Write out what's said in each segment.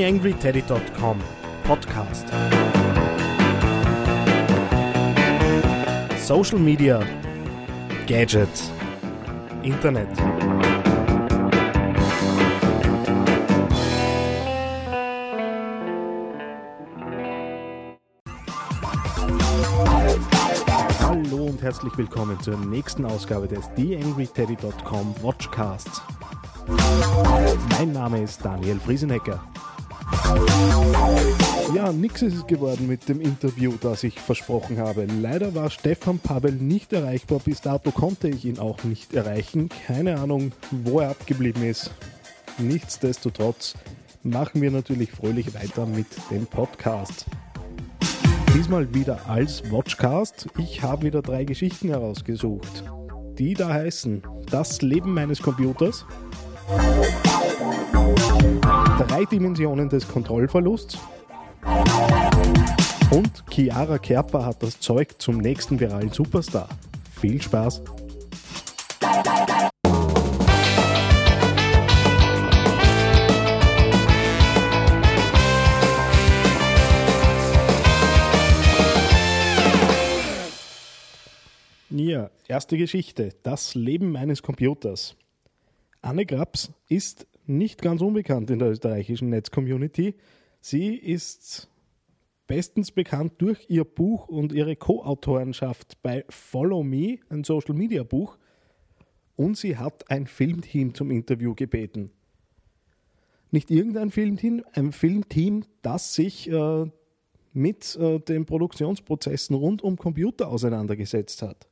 TheAngryTeddy.com Podcast. Social Media, Gadgets, Internet. Hallo und herzlich willkommen zur nächsten Ausgabe des TheAngryTeddy.com Watchcasts. Mein Name ist Daniel Friesenecker. Ja, nix ist es geworden mit dem Interview, das ich versprochen habe. Leider war Stefan Pavel nicht erreichbar. Bis dato konnte ich ihn auch nicht erreichen. Keine Ahnung, wo er abgeblieben ist. Nichtsdestotrotz machen wir natürlich fröhlich weiter mit dem Podcast. Diesmal wieder als Watchcast. Ich habe wieder drei Geschichten herausgesucht, die da heißen Das Leben meines Computers, Drei Dimensionen des Kontrollverlusts und Chiara Kerper hat das Zeug zum nächsten viralen Superstar. Viel Spaß! Ja, erste Geschichte. Das Leben meines Computers. Anne Grabs ist nicht ganz unbekannt in der österreichischen Netzcommunity. Sie ist bestens bekannt durch ihr Buch und ihre Co-Autorenschaft bei Follow Me, ein Social-Media-Buch. Und sie hat ein Filmteam zum Interview gebeten. Nicht irgendein Filmteam, ein Filmteam, das sich äh, mit äh, den Produktionsprozessen rund um Computer auseinandergesetzt hat.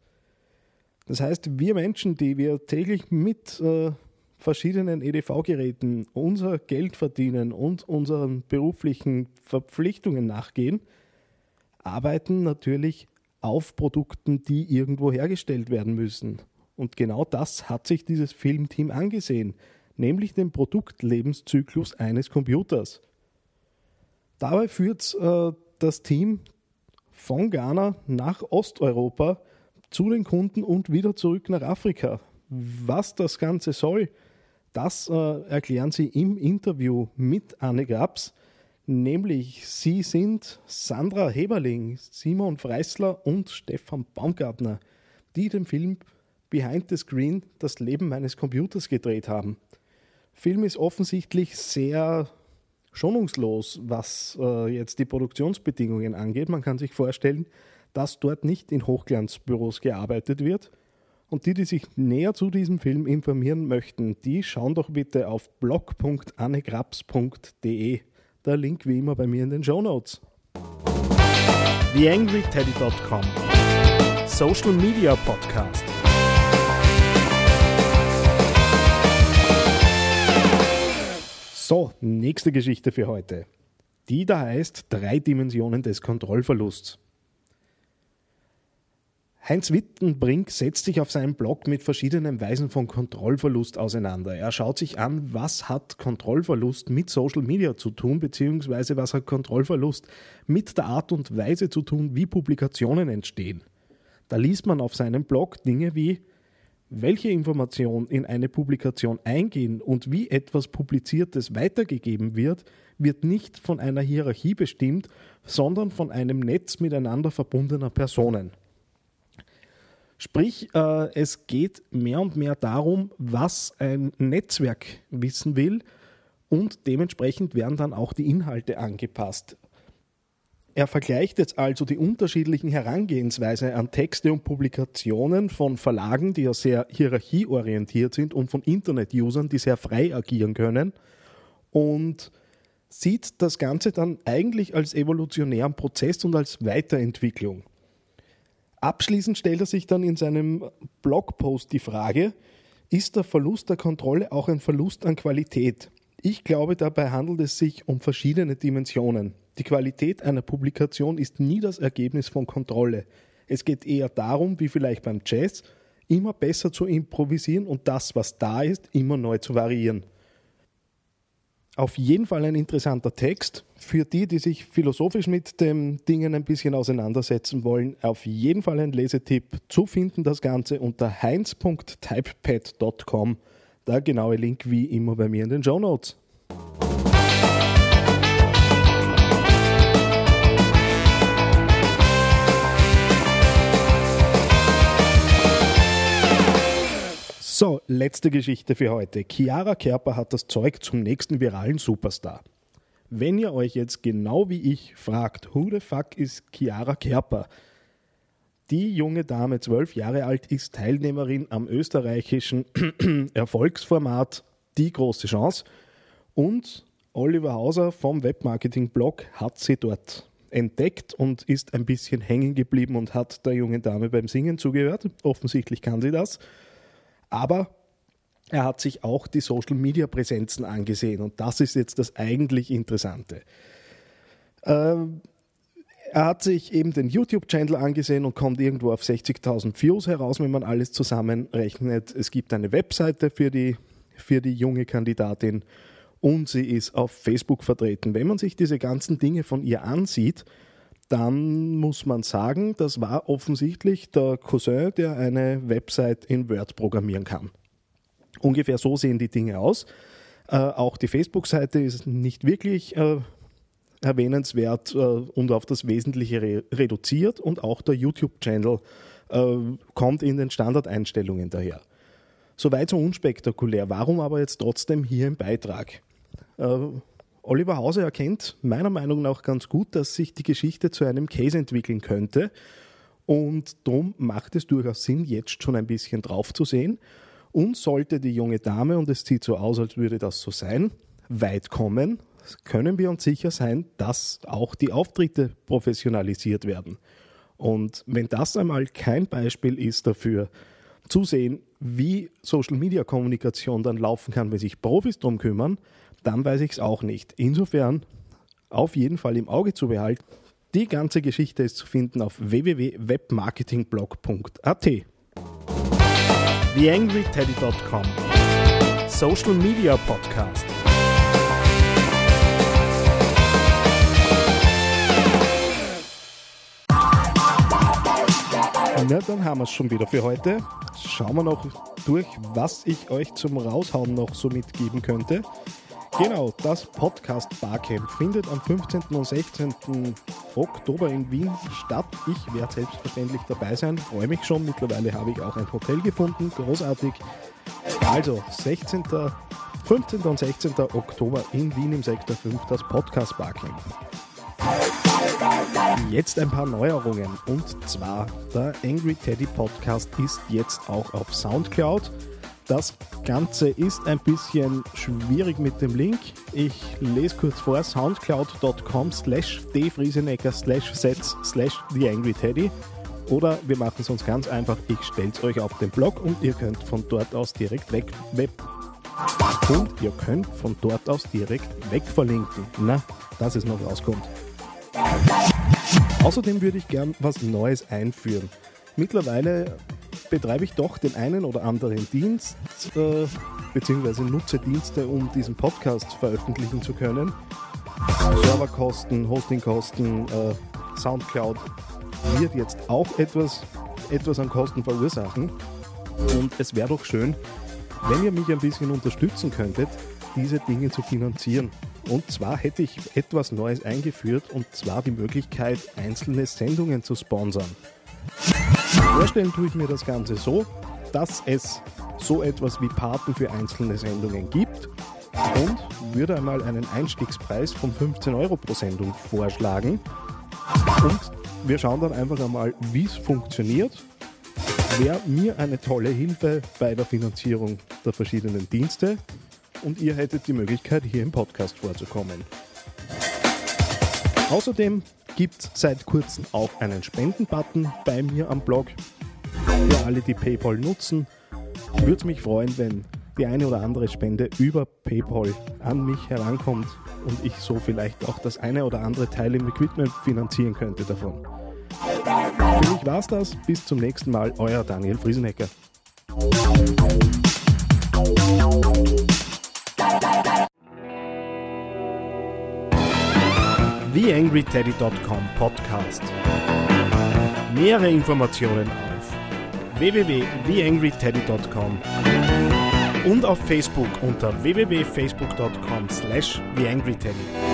Das heißt, wir Menschen, die wir täglich mit äh, verschiedenen EDV-Geräten unser Geld verdienen und unseren beruflichen Verpflichtungen nachgehen, arbeiten natürlich auf Produkten, die irgendwo hergestellt werden müssen. Und genau das hat sich dieses Filmteam angesehen, nämlich den Produktlebenszyklus eines Computers. Dabei führt äh, das Team von Ghana nach Osteuropa zu den Kunden und wieder zurück nach Afrika. Was das Ganze soll, das äh, erklären sie im Interview mit Anne Grabs. Nämlich, sie sind Sandra Heberling, Simon Freisler und Stefan Baumgartner, die den Film Behind the Screen das Leben meines Computers gedreht haben. Film ist offensichtlich sehr schonungslos, was äh, jetzt die Produktionsbedingungen angeht. Man kann sich vorstellen, dass dort nicht in Hochglanzbüros gearbeitet wird, und die, die sich näher zu diesem Film informieren möchten, die schauen doch bitte auf blog.annegrabs.de. Der Link wie immer bei mir in den Show Notes. TheAngryTeddy.com Social Media Podcast. So, nächste Geschichte für heute. Die da heißt Drei Dimensionen des Kontrollverlusts. Heinz Wittenbrink setzt sich auf seinem Blog mit verschiedenen Weisen von Kontrollverlust auseinander. Er schaut sich an, was hat Kontrollverlust mit Social Media zu tun, beziehungsweise was hat Kontrollverlust mit der Art und Weise zu tun, wie Publikationen entstehen. Da liest man auf seinem Blog Dinge wie, welche Informationen in eine Publikation eingehen und wie etwas Publiziertes weitergegeben wird, wird nicht von einer Hierarchie bestimmt, sondern von einem Netz miteinander verbundener Personen. Sprich, äh, es geht mehr und mehr darum, was ein Netzwerk wissen will und dementsprechend werden dann auch die Inhalte angepasst. Er vergleicht jetzt also die unterschiedlichen Herangehensweisen an Texte und Publikationen von Verlagen, die ja sehr hierarchieorientiert sind und von Internet-Usern, die sehr frei agieren können und sieht das Ganze dann eigentlich als evolutionären Prozess und als Weiterentwicklung. Abschließend stellt er sich dann in seinem Blogpost die Frage, ist der Verlust der Kontrolle auch ein Verlust an Qualität? Ich glaube, dabei handelt es sich um verschiedene Dimensionen. Die Qualität einer Publikation ist nie das Ergebnis von Kontrolle. Es geht eher darum, wie vielleicht beim Jazz, immer besser zu improvisieren und das, was da ist, immer neu zu variieren. Auf jeden Fall ein interessanter Text. Für die, die sich philosophisch mit den Dingen ein bisschen auseinandersetzen wollen, auf jeden Fall ein Lesetipp. Zu finden das Ganze unter heinz.typepad.com. Der genaue Link wie immer bei mir in den Show Notes. So, letzte Geschichte für heute. Chiara Kerper hat das Zeug zum nächsten viralen Superstar. Wenn ihr euch jetzt genau wie ich fragt, who the fuck ist Chiara Kerper? Die junge Dame, zwölf Jahre alt, ist Teilnehmerin am österreichischen Erfolgsformat Die große Chance und Oliver Hauser vom Webmarketing-Blog hat sie dort entdeckt und ist ein bisschen hängen geblieben und hat der jungen Dame beim Singen zugehört. Offensichtlich kann sie das. Aber er hat sich auch die Social-Media-Präsenzen angesehen und das ist jetzt das eigentlich Interessante. Ähm, er hat sich eben den YouTube-Channel angesehen und kommt irgendwo auf 60.000 Views heraus, wenn man alles zusammenrechnet. Es gibt eine Webseite für die, für die junge Kandidatin und sie ist auf Facebook vertreten. Wenn man sich diese ganzen Dinge von ihr ansieht, dann muss man sagen, das war offensichtlich der Cousin, der eine Website in Word programmieren kann. Ungefähr so sehen die Dinge aus. Äh, auch die Facebook-Seite ist nicht wirklich äh, erwähnenswert äh, und auf das Wesentliche re reduziert und auch der YouTube-Channel äh, kommt in den Standardeinstellungen daher. Soweit so unspektakulär. Warum aber jetzt trotzdem hier im Beitrag? Oliver Hause erkennt meiner Meinung nach ganz gut, dass sich die Geschichte zu einem Case entwickeln könnte. Und darum macht es durchaus Sinn, jetzt schon ein bisschen drauf zu sehen. Und sollte die junge Dame, und es sieht so aus, als würde das so sein, weit kommen, können wir uns sicher sein, dass auch die Auftritte professionalisiert werden. Und wenn das einmal kein Beispiel ist dafür, zu sehen, wie Social-Media-Kommunikation dann laufen kann, wenn sich Profis darum kümmern, dann weiß ich es auch nicht. Insofern auf jeden Fall im Auge zu behalten. Die ganze Geschichte ist zu finden auf www.webmarketingblog.at. TheAngryTeddy.com Social Media Podcast. Na, dann haben wir es schon wieder für heute. Schauen wir noch durch, was ich euch zum Raushauen noch so mitgeben könnte. Genau, das Podcast Barcamp findet am 15. und 16. Oktober in Wien statt. Ich werde selbstverständlich dabei sein, freue mich schon. Mittlerweile habe ich auch ein Hotel gefunden, großartig. Also 16. 15. und 16. Oktober in Wien im Sektor 5 das Podcast Barcamp. Jetzt ein paar Neuerungen und zwar der Angry Teddy Podcast ist jetzt auch auf Soundcloud. Das Ganze ist ein bisschen schwierig mit dem Link. Ich lese kurz vor: soundcloud.com slash dfriesenecker slash sets slash theangryteddy. Oder wir machen es uns ganz einfach: ich stelle es euch auf den Blog und ihr könnt von dort aus direkt weg. Web und ihr könnt von dort aus direkt weg verlinken. Na, dass es noch rauskommt. Außerdem würde ich gern was Neues einführen. Mittlerweile betreibe ich doch den einen oder anderen Dienst, äh, beziehungsweise nutze Dienste, um diesen Podcast veröffentlichen zu können. Serverkosten, Hostingkosten, äh, Soundcloud wird jetzt auch etwas, etwas an Kosten verursachen. Und es wäre doch schön, wenn ihr mich ein bisschen unterstützen könntet, diese Dinge zu finanzieren. Und zwar hätte ich etwas Neues eingeführt, und zwar die Möglichkeit, einzelne Sendungen zu sponsern. Vorstellen tue ich mir das Ganze so, dass es so etwas wie Paten für einzelne Sendungen gibt und würde einmal einen Einstiegspreis von 15 Euro pro Sendung vorschlagen. Und wir schauen dann einfach einmal, wie es funktioniert. Wäre mir eine tolle Hilfe bei der Finanzierung der verschiedenen Dienste und ihr hättet die Möglichkeit, hier im Podcast vorzukommen. Außerdem gibt es seit kurzem auch einen Spenden-Button bei mir am Blog. Für alle, die PayPal nutzen, würde es mich freuen, wenn die eine oder andere Spende über PayPal an mich herankommt und ich so vielleicht auch das eine oder andere Teil im Equipment finanzieren könnte davon. Für mich war's das. Bis zum nächsten Mal. Euer Daniel Friesenecker. TheAngryTeddy.com Podcast. Mehrere Informationen auf www.theangryteddy.com und auf Facebook unter www.facebook.com slash TheAngryTeddy.